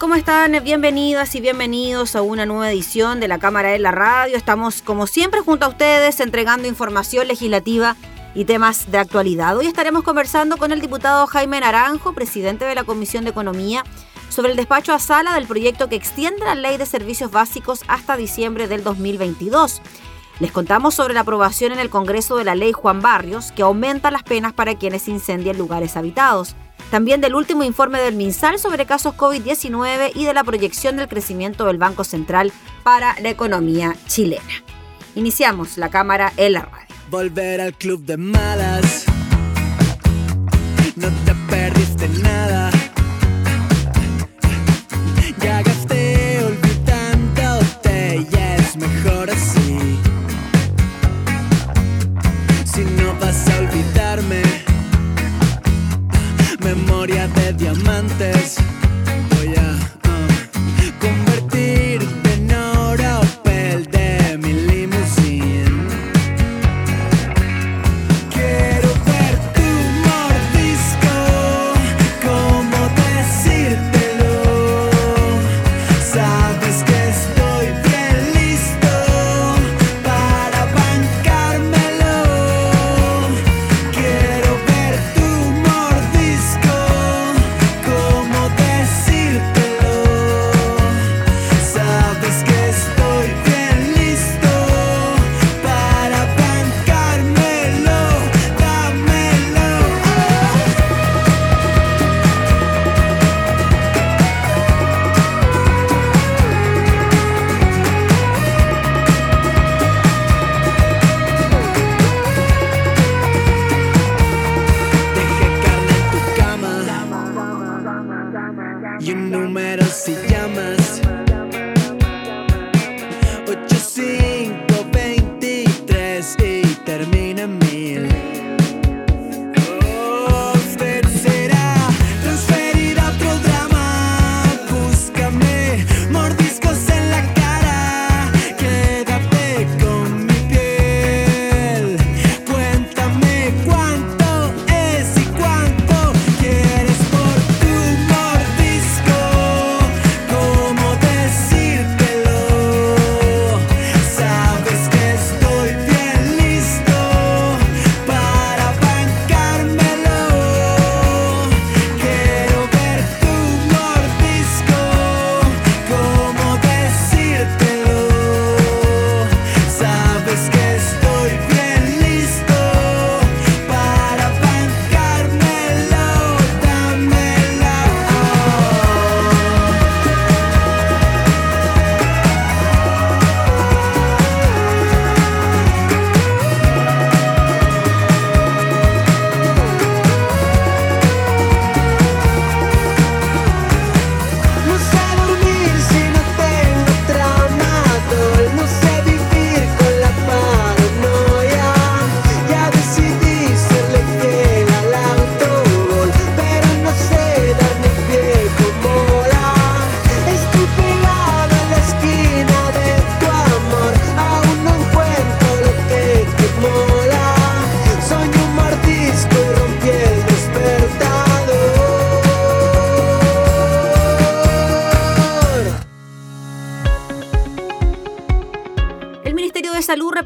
¿Cómo están? Bienvenidas y bienvenidos a una nueva edición de la Cámara de la Radio. Estamos, como siempre, junto a ustedes entregando información legislativa y temas de actualidad. Hoy estaremos conversando con el diputado Jaime Naranjo, presidente de la Comisión de Economía, sobre el despacho a sala del proyecto que extiende la ley de servicios básicos hasta diciembre del 2022. Les contamos sobre la aprobación en el Congreso de la ley Juan Barrios, que aumenta las penas para quienes incendian lugares habitados. También del último informe del MinSal sobre casos COVID-19 y de la proyección del crecimiento del Banco Central para la economía chilena. Iniciamos la cámara en la radio. Volver al club de malas. No te perdiste nada.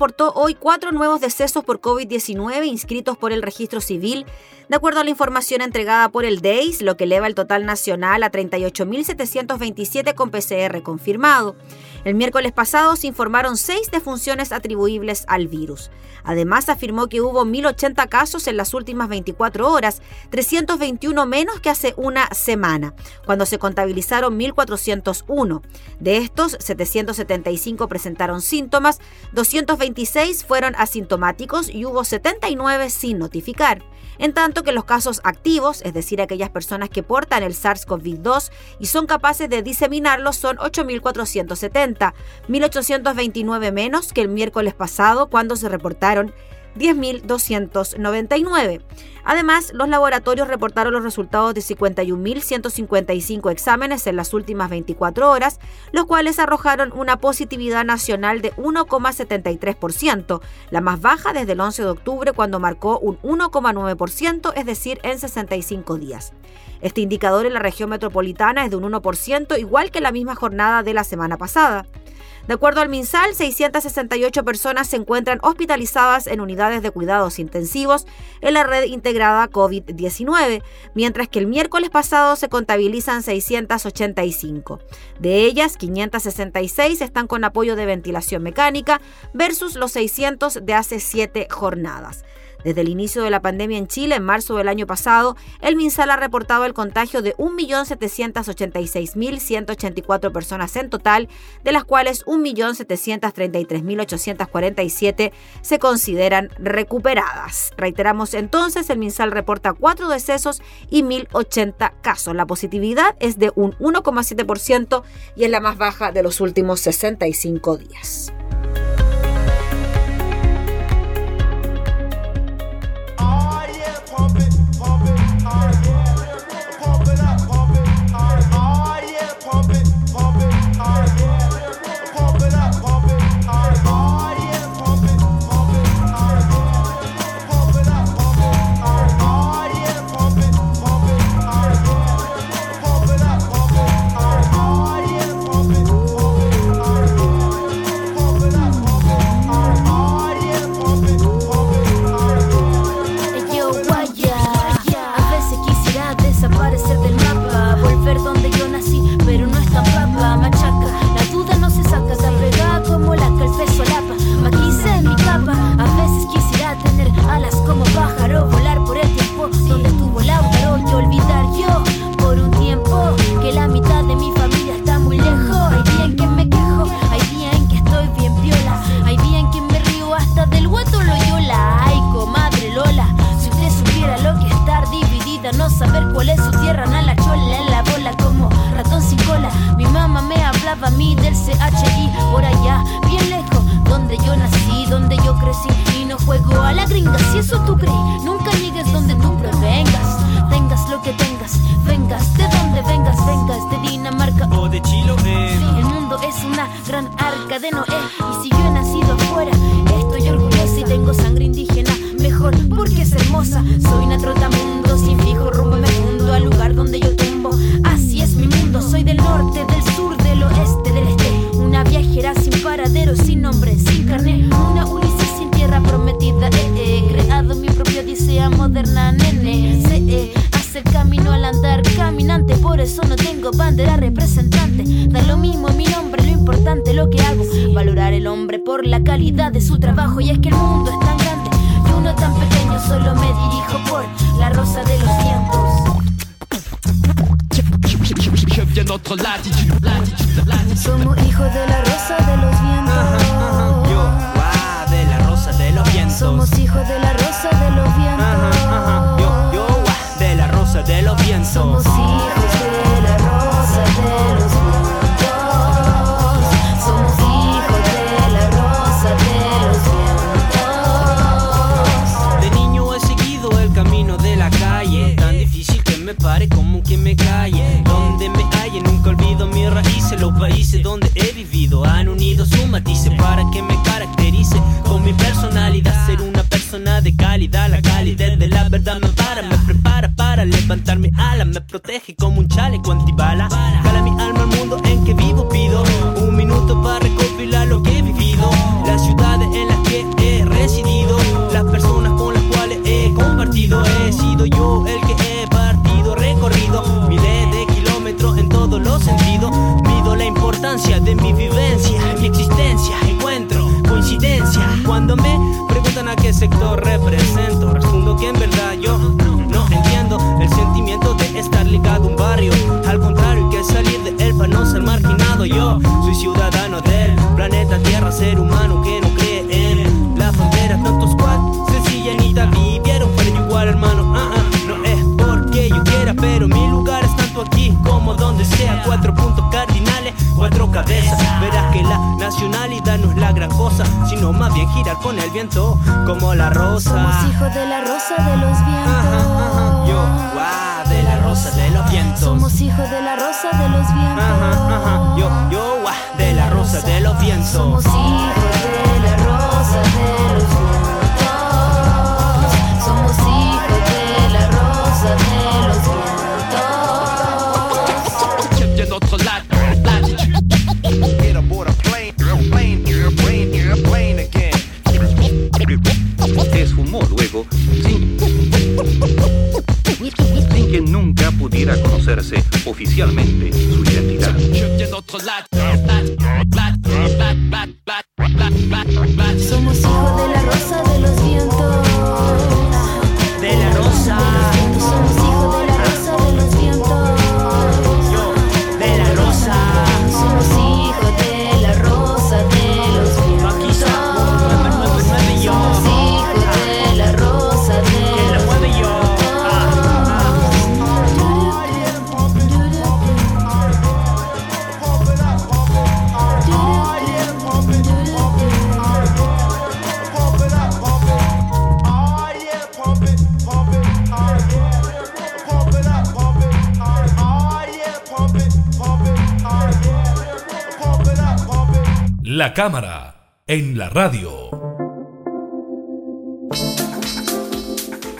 Reportó hoy cuatro nuevos decesos por COVID-19 inscritos por el registro civil, de acuerdo a la información entregada por el DEIS, lo que eleva el total nacional a 38.727 con PCR confirmado. El miércoles pasado se informaron seis defunciones atribuibles al virus. Además, afirmó que hubo 1.080 casos en las últimas 24 horas, 321 menos que hace una semana, cuando se contabilizaron 1.401. De estos, 775 presentaron síntomas, 226 fueron asintomáticos y hubo 79 sin notificar en tanto que los casos activos, es decir, aquellas personas que portan el SARS-CoV-2 y son capaces de diseminarlo, son 8.470, 1.829 menos que el miércoles pasado cuando se reportaron 10.299. Además, los laboratorios reportaron los resultados de 51.155 exámenes en las últimas 24 horas, los cuales arrojaron una positividad nacional de 1,73%, la más baja desde el 11 de octubre cuando marcó un 1,9%, es decir, en 65 días. Este indicador en la región metropolitana es de un 1%, igual que la misma jornada de la semana pasada. De acuerdo al MinSal, 668 personas se encuentran hospitalizadas en unidades de cuidados intensivos en la red integrada COVID-19, mientras que el miércoles pasado se contabilizan 685. De ellas, 566 están con apoyo de ventilación mecánica versus los 600 de hace siete jornadas. Desde el inicio de la pandemia en Chile, en marzo del año pasado, el MinSal ha reportado el contagio de 1.786.184 personas en total, de las cuales 1.733.847 se consideran recuperadas. Reiteramos entonces, el MinSal reporta cuatro decesos y 1.080 casos. La positividad es de un 1,7% y es la más baja de los últimos 65 días. llegó a la gringa, si eso tú crees. Nunca de mi vivencia bien girar con el viento como la rosa. Somos hijos de la rosa de los Ajá, ajá, yo, vientos. guau, de la rosa de los vientos. Somos hijos de la rosa de los vientos. Ajá, ajá, yo, yo, guau, de la rosa de los vientos. Somos hijos de la rosa de los vientos. Oficialmente su identidad. La cámara en la radio.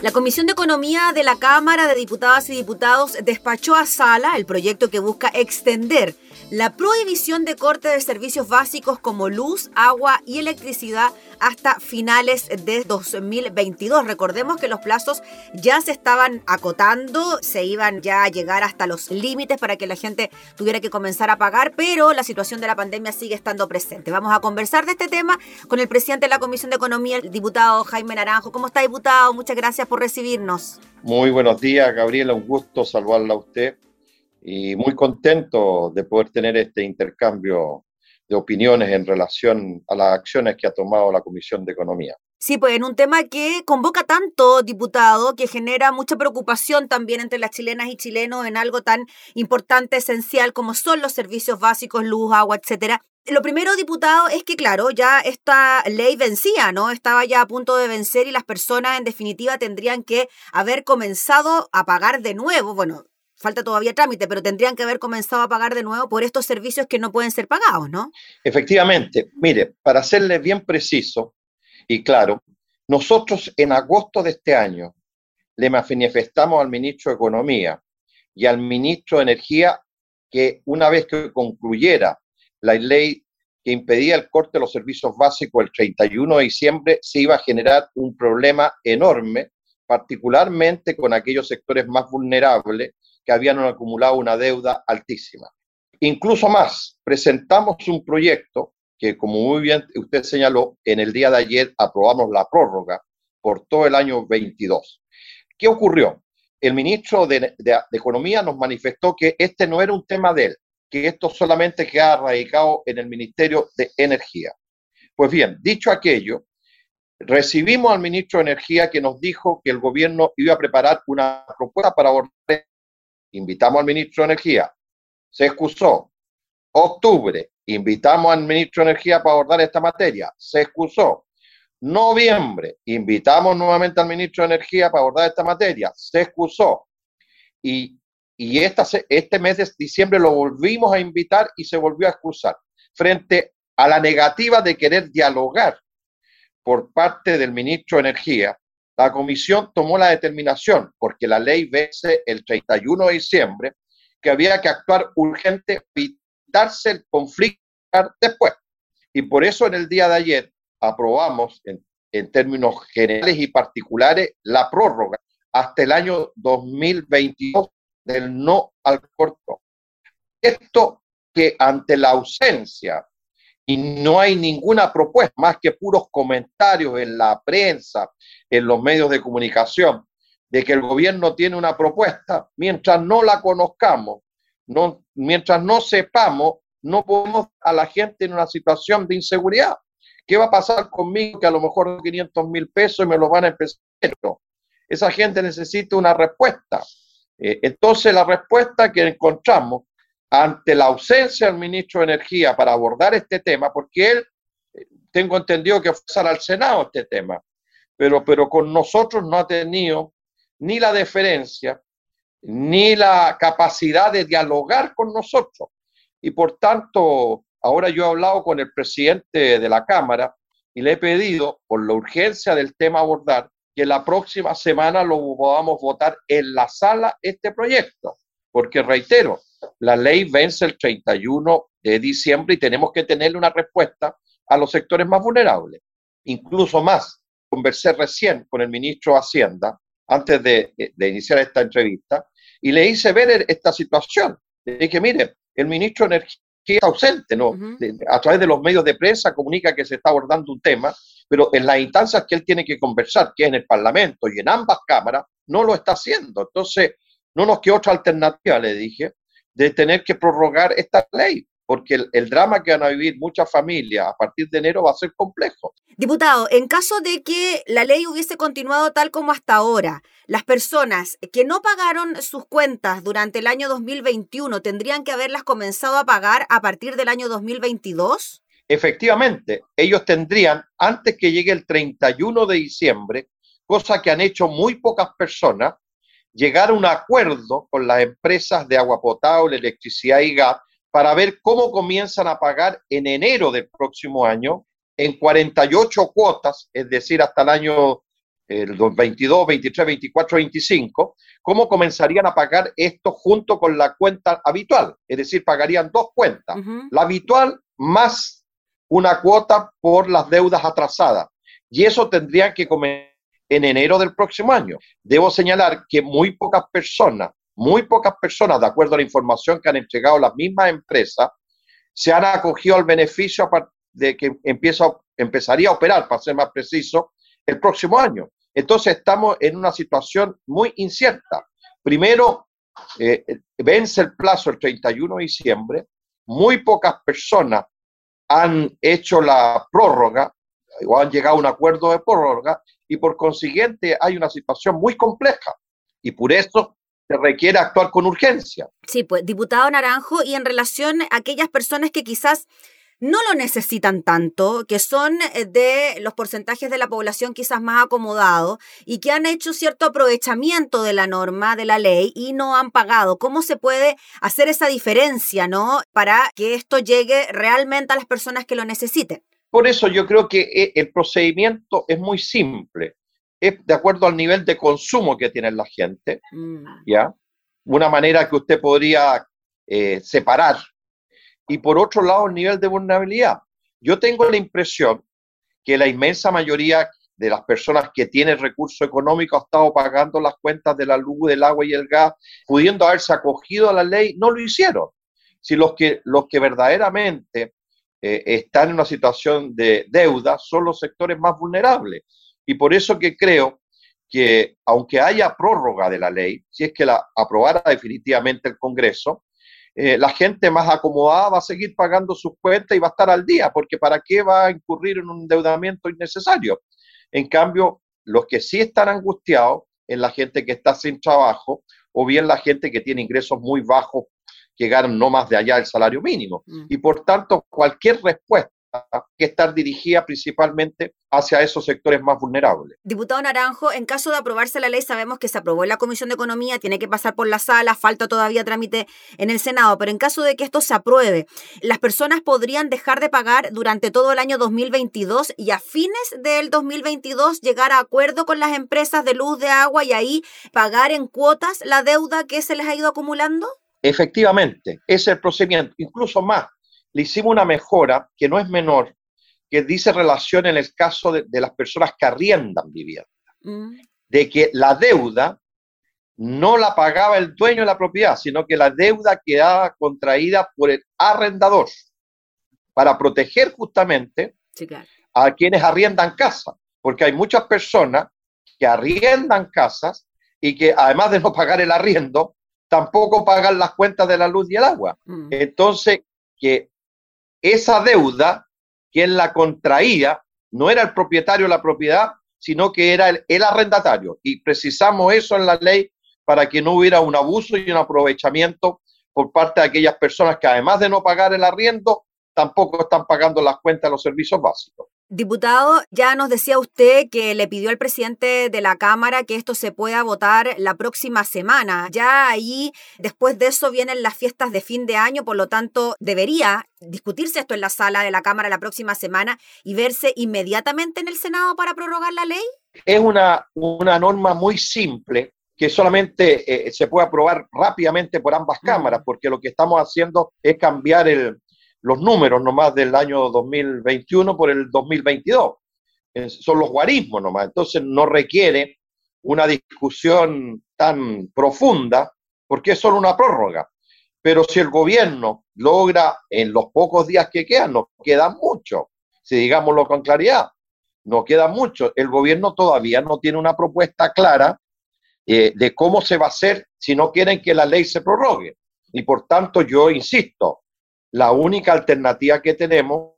La Comisión de Economía de la Cámara de Diputadas y Diputados despachó a sala el proyecto que busca extender la prohibición de corte de servicios básicos como luz, agua y electricidad hasta finales de 2022. Recordemos que los plazos ya se estaban acotando, se iban ya a llegar hasta los límites para que la gente tuviera que comenzar a pagar, pero la situación de la pandemia sigue estando presente. Vamos a conversar de este tema con el presidente de la Comisión de Economía, el diputado Jaime Naranjo. ¿Cómo está, diputado? Muchas gracias por recibirnos. Muy buenos días, Gabriela. Un gusto saludarla a usted y muy contento de poder tener este intercambio de opiniones en relación a las acciones que ha tomado la Comisión de Economía. Sí, pues en un tema que convoca tanto, diputado, que genera mucha preocupación también entre las chilenas y chilenos en algo tan importante, esencial como son los servicios básicos, luz, agua, etcétera. Lo primero, diputado, es que, claro, ya esta ley vencía, ¿no? Estaba ya a punto de vencer y las personas, en definitiva, tendrían que haber comenzado a pagar de nuevo. Bueno, falta todavía trámite, pero tendrían que haber comenzado a pagar de nuevo por estos servicios que no pueden ser pagados, ¿no? Efectivamente, mire, para serle bien preciso y claro, nosotros en agosto de este año le manifestamos al ministro de Economía y al ministro de Energía que una vez que concluyera la ley que impedía el corte de los servicios básicos el 31 de diciembre, se iba a generar un problema enorme, particularmente con aquellos sectores más vulnerables que habían acumulado una deuda altísima. Incluso más, presentamos un proyecto que, como muy bien usted señaló, en el día de ayer aprobamos la prórroga por todo el año 22. ¿Qué ocurrió? El ministro de, Economía nos manifestó que este no era un tema de él, que esto solamente queda radicado en el Ministerio de Energía. Pues bien, dicho aquello, recibimos al ministro de Energía que nos dijo que el gobierno iba a preparar una propuesta para abordar. Invitamos al ministro de Energía, se excusó. Octubre, invitamos al ministro de Energía para abordar esta materia, se excusó. Noviembre, invitamos nuevamente al ministro de Energía para abordar esta materia, se excusó. Y, y este mes de diciembre lo volvimos a invitar y se volvió a excusar frente a la negativa de querer dialogar por parte del ministro de Energía, la comisión tomó la determinación, porque la ley vence el 31 de diciembre, que había que actuar urgente, evitarse el conflicto después. Y por eso en el día de ayer aprobamos en, en términos generales y particulares la prórroga hasta el año 2022 del no al corto. Esto que ante la ausencia y no hay ninguna propuesta, más que puros comentarios en la prensa, en los medios de comunicación, de que el gobierno tiene una propuesta, mientras no la conozcamos, no, mientras no sepamos, no podemos a la gente en una situación de inseguridad. ¿Qué va a pasar conmigo que a lo mejor 500 mil pesos me los van a empezar? Esa gente necesita una respuesta. Eh, entonces, la respuesta que encontramos ante la ausencia del ministro de Energía para abordar este tema, porque él, tengo entendido que fue al Senado este tema, pero, pero con nosotros no ha tenido ni la deferencia, ni la capacidad de dialogar con nosotros. Y por tanto, ahora yo he hablado con el presidente de la Cámara y le he pedido, por la urgencia del tema abordar, que la próxima semana lo podamos votar en la sala este proyecto. Porque reitero, la ley vence el 31 de diciembre y tenemos que tenerle una respuesta a los sectores más vulnerables. Incluso más, conversé recién con el ministro de Hacienda antes de, de iniciar esta entrevista y le hice ver esta situación. Le dije, mire, el ministro de Energía está ausente, ¿no? Ujú. De- A través de los medios de prensa comunica que se está abordando un tema, pero en las instancias que él tiene que conversar, que es en el Parlamento y en ambas cámaras, no lo está haciendo. Entonces, no nos queda otra alternativa, le dije, de tener que prorrogar esta ley, porque el, el drama que van a vivir muchas familias a partir de enero va a ser complejo. Diputado, en caso de que la ley hubiese continuado tal como hasta ahora, las personas que no pagaron sus cuentas durante el año 2021 tendrían que haberlas comenzado a pagar a partir del año 2022? Efectivamente, ellos tendrían, antes que llegue el 31 de diciembre, cosa que han hecho muy pocas personas, llegar a un acuerdo con las empresas de agua potable, electricidad y gas para ver cómo comienzan a pagar en enero del próximo año en 48 cuotas, es decir, hasta el año el 22, 23, 24, 25, cómo comenzarían a pagar esto junto con la cuenta habitual, es decir, pagarían dos cuentas, la habitual más una cuota por las deudas atrasadas. Y eso tendrían que comer en enero del próximo año. Debo señalar que muy pocas personas, muy pocas personas, de acuerdo a la información que han entregado las mismas empresas, se han acogido al beneficio de que empieza, empezaría a operar, para ser más preciso, el próximo año. Entonces estamos en una situación muy incierta. Primero, eh, vence el plazo el 31 de diciembre, muy pocas personas han hecho la prórroga o han llegado a un acuerdo de prórroga y por consiguiente hay una situación muy compleja y por eso se requiere actuar con urgencia. Sí, pues, diputado Naranjo, y en relación a aquellas personas que quizás no lo necesitan tanto, que son eh, de los porcentajes de la población quizás más acomodados y que han hecho cierto aprovechamiento de la norma, de la ley y no han pagado. ¿Cómo se puede hacer esa diferencia, no? Para que esto llegue realmente a las personas que lo necesiten. Por eso yo creo que eh, el procedimiento es muy simple. Es de acuerdo al nivel de consumo que tiene la gente, Mm, ¿ya? Una manera que usted podría eh, separar. Y por otro lado, el nivel de vulnerabilidad. Yo tengo la impresión que la inmensa mayoría de las personas que tienen recursos económicos ha estado pagando las cuentas de la luz, del agua y el gas, pudiendo haberse acogido a la ley, no lo hicieron. Si los que, los que verdaderamente eh, están en una situación de deuda son los sectores más vulnerables. Y por eso que creo que aunque haya prórroga de la ley, si es que la aprobara definitivamente el Congreso, eh, la gente más acomodada va a seguir pagando sus cuentas y va a estar al día, porque ¿para qué va a incurrir en un endeudamiento innecesario? En cambio, los que sí están angustiados es la gente que está sin trabajo o bien la gente que tiene ingresos muy bajos ganan no más de allá del salario mínimo. mm. Y por tanto, cualquier respuesta que estar dirigida principalmente hacia esos sectores más vulnerables. Diputado Naranjo, en caso de aprobarse la ley, sabemos que se aprobó en la Comisión de Economía, tiene que pasar por la sala, falta todavía trámite en el Senado, pero en caso de que esto se apruebe, ¿las personas podrían dejar de pagar durante todo el año 2022 y a fines del 2022 llegar a acuerdo con las empresas de luz, de agua y ahí pagar en cuotas la deuda que se les ha ido acumulando? Efectivamente, ese es el procedimiento. Incluso más, le hicimos una mejora que no es menor, que dice relación en el caso de, de las personas que arriendan vivienda, Mm, de que la deuda no la pagaba el dueño de la propiedad, sino que la deuda quedaba contraída por el arrendador. para proteger justamente Sí, claro. a quienes arriendan casas, porque hay muchas personas que arriendan casas y que además de no pagar el arriendo, tampoco pagan las cuentas de la luz y el agua. Mm. Entonces, que esa deuda, quien la contraía, no era el propietario de la propiedad, sino que era el, el arrendatario. Y precisamos eso en la ley para que no hubiera un abuso y un aprovechamiento por parte de aquellas personas que además de no pagar el arriendo, tampoco están pagando las cuentas de los servicios básicos. Diputado, ya nos decía usted que le pidió al presidente de la Cámara que esto se pueda votar la próxima semana. Ya ahí, después de eso, vienen las fiestas de fin de año, por lo tanto, debería discutirse esto en la sala de la Cámara la próxima semana y verse inmediatamente en el Senado para prorrogar la ley. Es una, una norma muy simple que solamente eh, se puede aprobar rápidamente por ambas Mm. cámaras, porque lo que estamos haciendo es cambiar el, los números nomás del año 2021 por el 2022. Eh, son los guarismos nomás, entonces no requiere una discusión tan profunda porque es solo una prórroga. Pero si el gobierno logra en los pocos días que quedan, nos queda mucho, si digámoslo con claridad, nos queda mucho. El gobierno todavía no tiene una propuesta clara eh, de cómo se va a hacer si no quieren que la ley se prorrogue. Y por tanto, yo insisto, la única alternativa que tenemos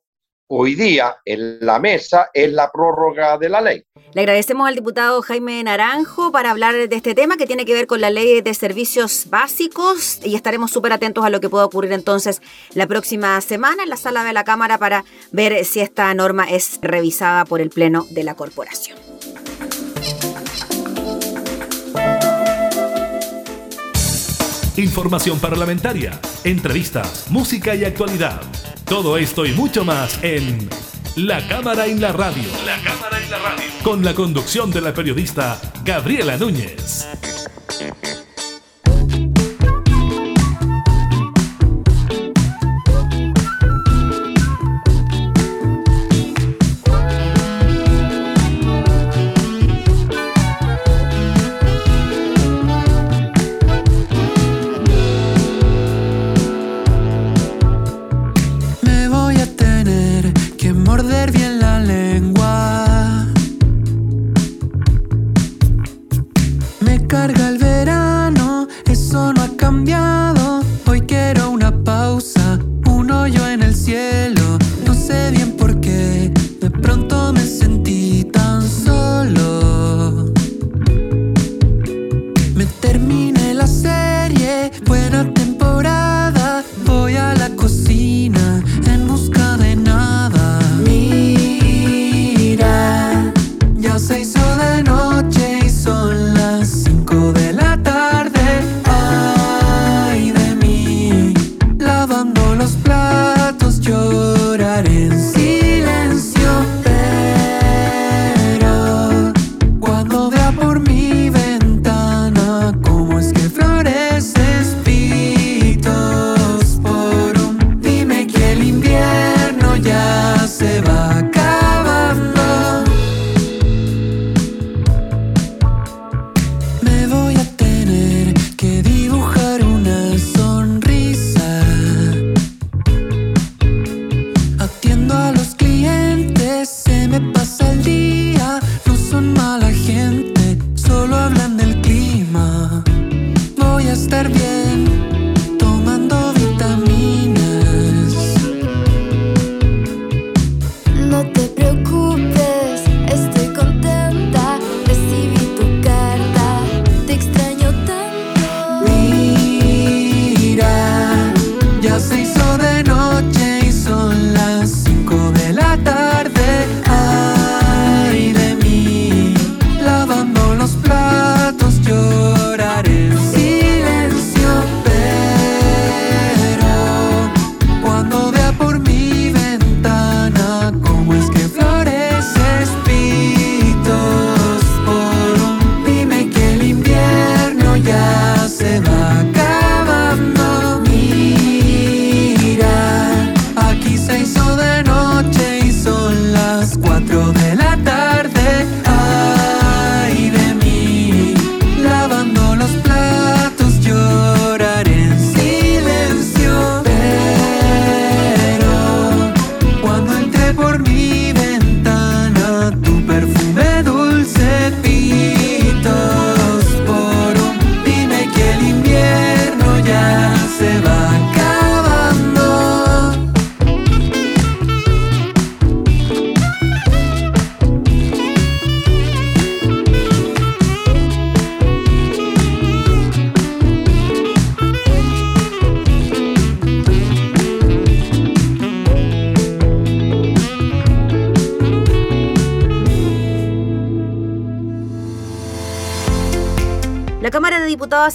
hoy día en la mesa es la prórroga de la ley. Le agradecemos al diputado Jaime Naranjo para hablar de este tema que tiene que ver con la ley de servicios básicos y estaremos súper atentos a lo que pueda ocurrir entonces la próxima semana en la sala de la Cámara para ver si esta norma es revisada por el Pleno de la Corporación. Información parlamentaria, entrevistas, música y actualidad. Todo esto y mucho más en La Cámara en la Radio. La Cámara en la Radio. Con la conducción de la periodista Gabriela Núñez.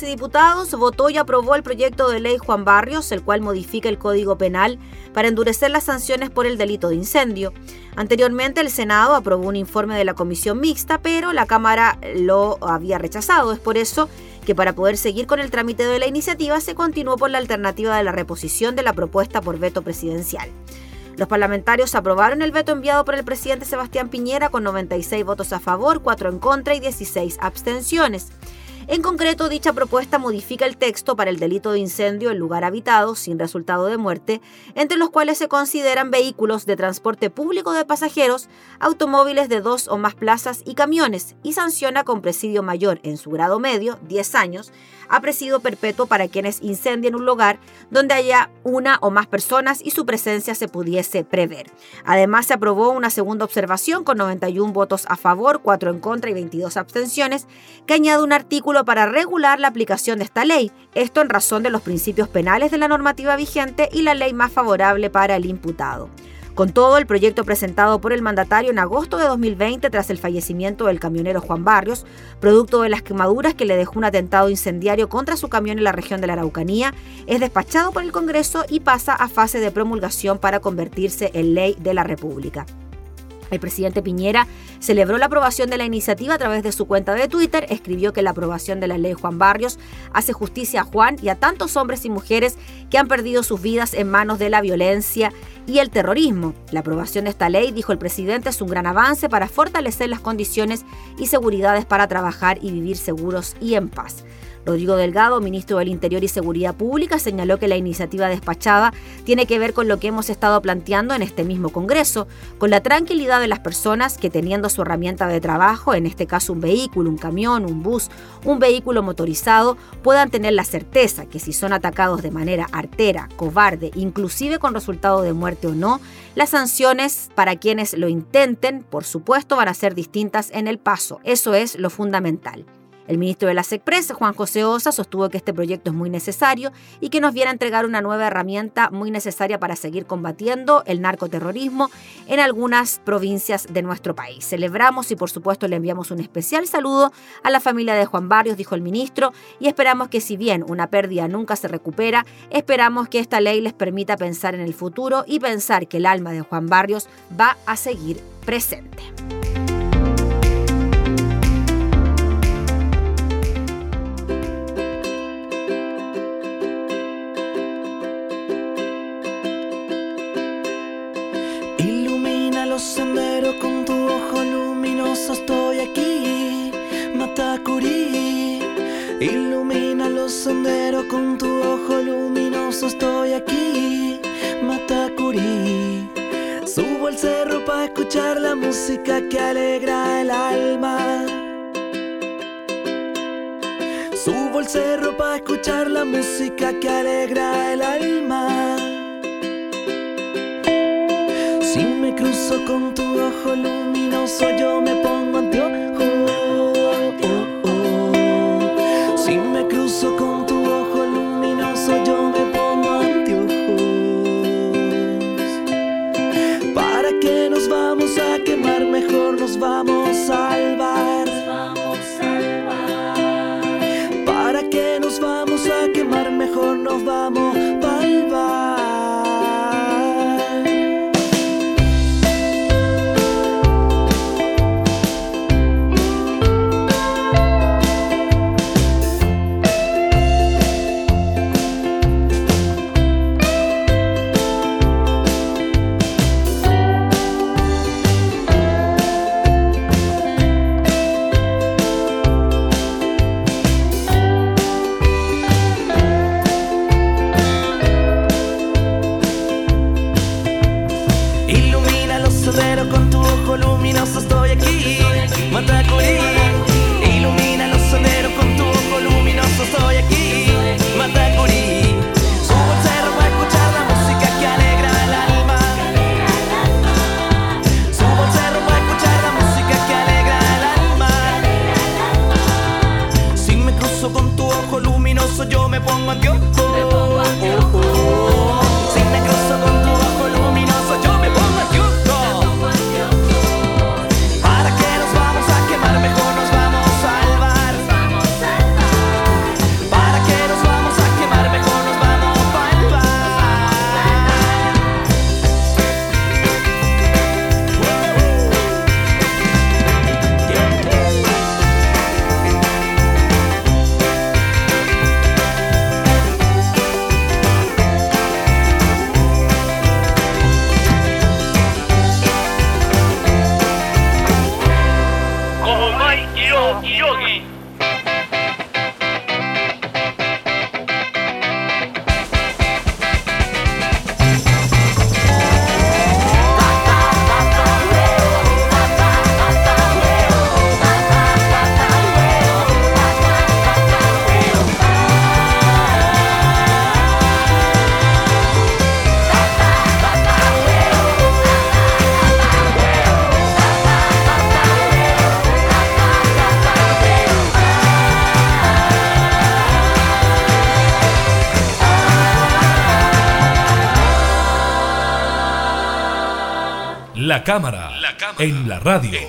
Diputados votó y aprobó el proyecto de ley Juan Barrios, el cual modifica el Código Penal para endurecer las sanciones por el delito de incendio. Anteriormente el Senado aprobó un informe de la Comisión Mixta, pero la Cámara lo había rechazado. Es por eso que para poder seguir con el trámite de la iniciativa se continuó por la alternativa de la reposición de la propuesta por veto presidencial. Los parlamentarios aprobaron el veto enviado por el presidente Sebastián Piñera con 96 votos a favor, 4 en contra y 16 abstenciones. En concreto, dicha propuesta modifica el texto para el delito de incendio en lugar habitado sin resultado de muerte, entre los cuales se consideran vehículos de transporte público de pasajeros, automóviles de dos o más plazas y camiones, y sanciona con presidio mayor en su grado medio, 10 años, a presidio perpetuo para quienes incendien un lugar donde haya una o más personas y su presencia se pudiese prever. Además, se aprobó una segunda observación con 91 votos a favor, 4 en contra y 22 abstenciones, que añade un artículo para regular la aplicación de esta ley, esto en razón de los principios penales de la normativa vigente y la ley más favorable para el imputado. Con todo, el proyecto presentado por el mandatario en agosto de 2020 tras el fallecimiento del camionero Juan Barrios, producto de las quemaduras que le dejó un atentado incendiario contra su camión en la región de la Araucanía, es despachado por el Congreso y pasa a fase de promulgación para convertirse en ley de la República. El presidente Piñera celebró la aprobación de la iniciativa a través de su cuenta de Twitter, escribió que la aprobación de la ley Juan Barrios hace justicia a Juan y a tantos hombres y mujeres que han perdido sus vidas en manos de la violencia y el terrorismo. La aprobación de esta ley, dijo el presidente, es un gran avance para fortalecer las condiciones y seguridades para trabajar y vivir seguros y en paz. Rodrigo Delgado, ministro del Interior y Seguridad Pública, señaló que la iniciativa despachada tiene que ver con lo que hemos estado planteando en este mismo Congreso, con la tranquilidad de las personas que teniendo su herramienta de trabajo, en este caso un vehículo, un camión, un bus, un vehículo motorizado, puedan tener la certeza que si son atacados de manera artera, cobarde, inclusive con resultado de muerte o no, las sanciones para quienes lo intenten, por supuesto, van a ser distintas en el paso. Eso es lo fundamental. El ministro de la SECPRES, Juan José Osa, sostuvo que este proyecto es muy necesario y que nos viene a entregar una nueva herramienta muy necesaria para seguir combatiendo el narcoterrorismo en algunas provincias de nuestro país. Celebramos y por supuesto le enviamos un especial saludo a la familia de Juan Barrios, dijo el ministro, y esperamos que si bien una pérdida nunca se recupera, esperamos que esta ley les permita pensar en el futuro y pensar que el alma de Juan Barrios va a seguir presente. Senderos con tu ojo luminoso, estoy aquí, Matacurí. Subo al cerro para escuchar la música que alegra el alma. Subo al cerro para escuchar la música que alegra el alma. Si me cruzo con tu ojo luminoso, yo me pongo anteojo. La cámara, en la radio.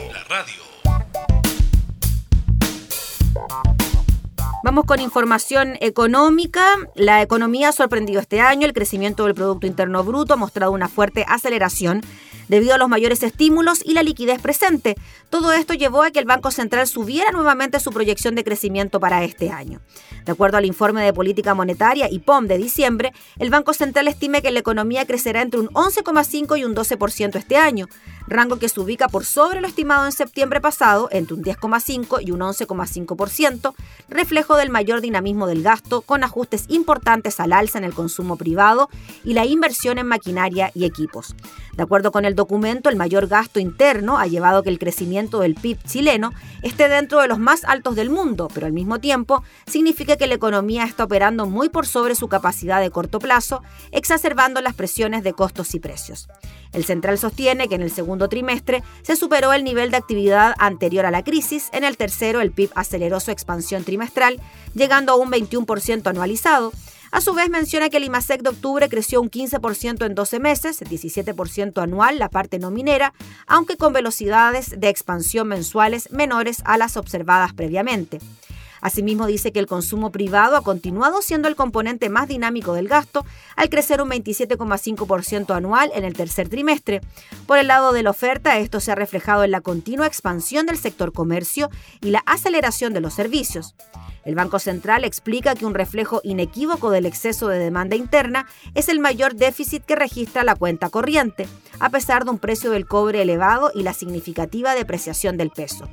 Vamos con información económica. La economía ha sorprendido este año. El crecimiento del Producto Interno Bruto ha mostrado una fuerte aceleración debido a los mayores estímulos y la liquidez presente. Todo esto llevó a que el Banco Central subiera nuevamente su proyección de crecimiento para este año. De acuerdo al informe de política monetaria IPOM de diciembre, el Banco Central estima que la economía crecerá entre un 11,5 y un 12% este año, rango que se ubica por sobre lo estimado en septiembre pasado, entre un 10,5 y un 11,5%, reflejo del mayor dinamismo del gasto, con ajustes importantes al alza en el consumo privado y la inversión en maquinaria y equipos. De acuerdo con el documento, el mayor gasto interno ha llevado a que el crecimiento del PIB chileno esté dentro de los más altos del mundo, pero al mismo tiempo significa que la economía está operando muy por sobre su capacidad de corto plazo, exacerbando las presiones de costos y precios. El central sostiene que en el segundo trimestre se superó el nivel de actividad anterior a la crisis, en el tercero el PIB aceleró su expansión trimestral, llegando a un 21% anualizado, a su vez menciona que el IMASEC de octubre creció un 15% en 12 meses, 17% anual la parte no minera, aunque con velocidades de expansión mensuales menores a las observadas previamente. Asimismo, dice que el consumo privado ha continuado siendo el componente más dinámico del gasto, al crecer un 27,5% anual en el tercer trimestre. Por el lado de la oferta, esto se ha reflejado en la continua expansión del sector comercio y la aceleración de los servicios. El Banco Central explica que un reflejo inequívoco del exceso de demanda interna es el mayor déficit que registra la cuenta corriente, a pesar de un precio del cobre elevado y la significativa depreciación del peso.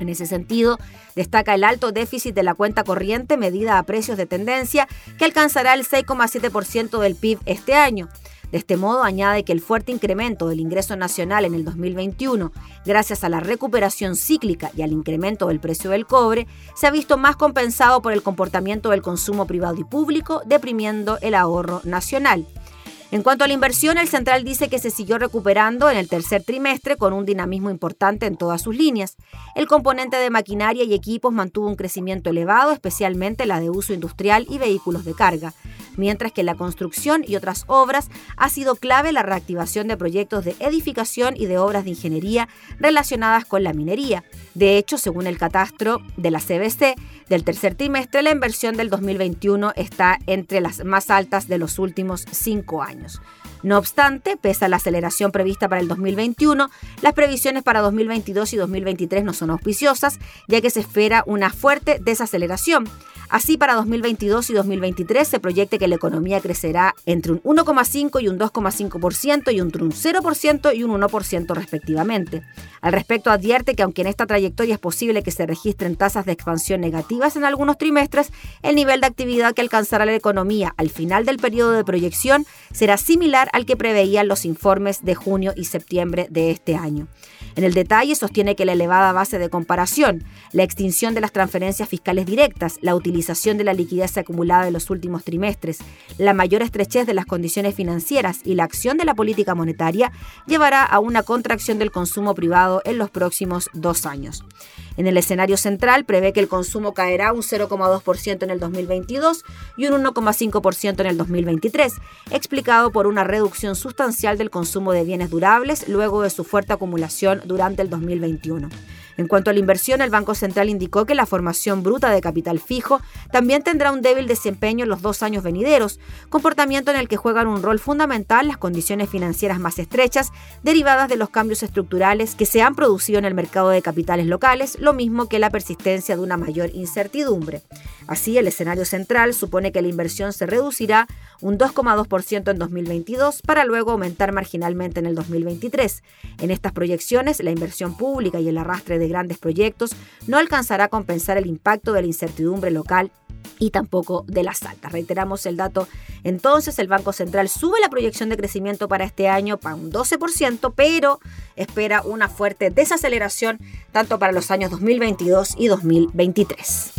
En ese sentido, destaca el alto déficit de la cuenta corriente medida a precios de tendencia, que alcanzará el 6,7% del PIB este año. De este modo, añade que el fuerte incremento del ingreso nacional en el 2021, gracias a la recuperación cíclica y al incremento del precio del cobre, se ha visto más compensado por el comportamiento del consumo privado y público, deprimiendo el ahorro nacional. En cuanto a la inversión, el central dice que se siguió recuperando en el tercer trimestre con un dinamismo importante en todas sus líneas. El componente de maquinaria y equipos mantuvo un crecimiento elevado, especialmente la de uso industrial y vehículos de carga, mientras que la construcción y otras obras ha sido clave la reactivación de proyectos de edificación y de obras de ingeniería relacionadas con la minería. De hecho, según el catastro de la CBC, del tercer trimestre, la inversión del 2021 está entre las más altas de los últimos cinco años. No obstante, pese a la aceleración prevista para el 2021, las previsiones para 2022 y 2023 no son auspiciosas, ya que se espera una fuerte desaceleración. Así, para 2022 y 2023 se proyecta que la economía crecerá entre un 1,5 y un 2,5% y entre un 0% y un 1% respectivamente. Al respecto, advierte que aunque en esta trayectoria es posible que se registren tasas de expansión negativas en algunos trimestres, el nivel de actividad que alcanzará la economía al final del periodo de proyección será similar al que preveían los informes de junio y septiembre de este año. En el detalle sostiene que la elevada base de comparación, la extinción de las transferencias fiscales directas, la utilización de la liquidez acumulada en los últimos trimestres, la mayor estrechez de las condiciones financieras y la acción de la política monetaria llevará a una contracción del consumo privado en los próximos dos años. En el escenario central prevé que el consumo caerá un 0,2% en el 2022 y un 1,5% en el 2023, explicado por una reducción sustancial del consumo de bienes durables luego de su fuerte acumulación durante el 2021. En cuanto a la inversión, el Banco Central indicó que la formación bruta de capital fijo también tendrá un débil desempeño en los dos años venideros, comportamiento en el que juegan un rol fundamental las condiciones financieras más estrechas derivadas de los cambios estructurales que se han producido en el mercado de capitales locales, lo mismo que la persistencia de una mayor incertidumbre. Así, el escenario central supone que la inversión se reducirá un 2,2% en 2022 para luego aumentar marginalmente en el 2023. En estas proyecciones, la inversión pública y el arrastre de grandes proyectos no alcanzará a compensar el impacto de la incertidumbre local y tampoco de las altas. Reiteramos el dato. Entonces, el Banco Central sube la proyección de crecimiento para este año para un 12%, pero espera una fuerte desaceleración tanto para los años 2022 y 2023.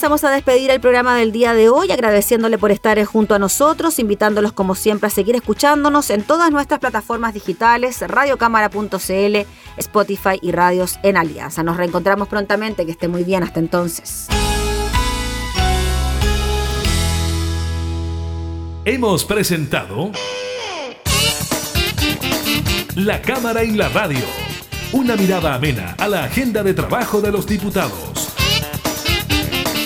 Comenzamos a despedir el programa del día de hoy, agradeciéndole por estar junto a nosotros, invitándolos como siempre a seguir escuchándonos en todas nuestras plataformas digitales, radiocámara.cl, Spotify y Radios en Alianza. Nos reencontramos prontamente, que esté muy bien hasta entonces. Hemos presentado La Cámara en la Radio. Una mirada amena a la agenda de trabajo de los diputados.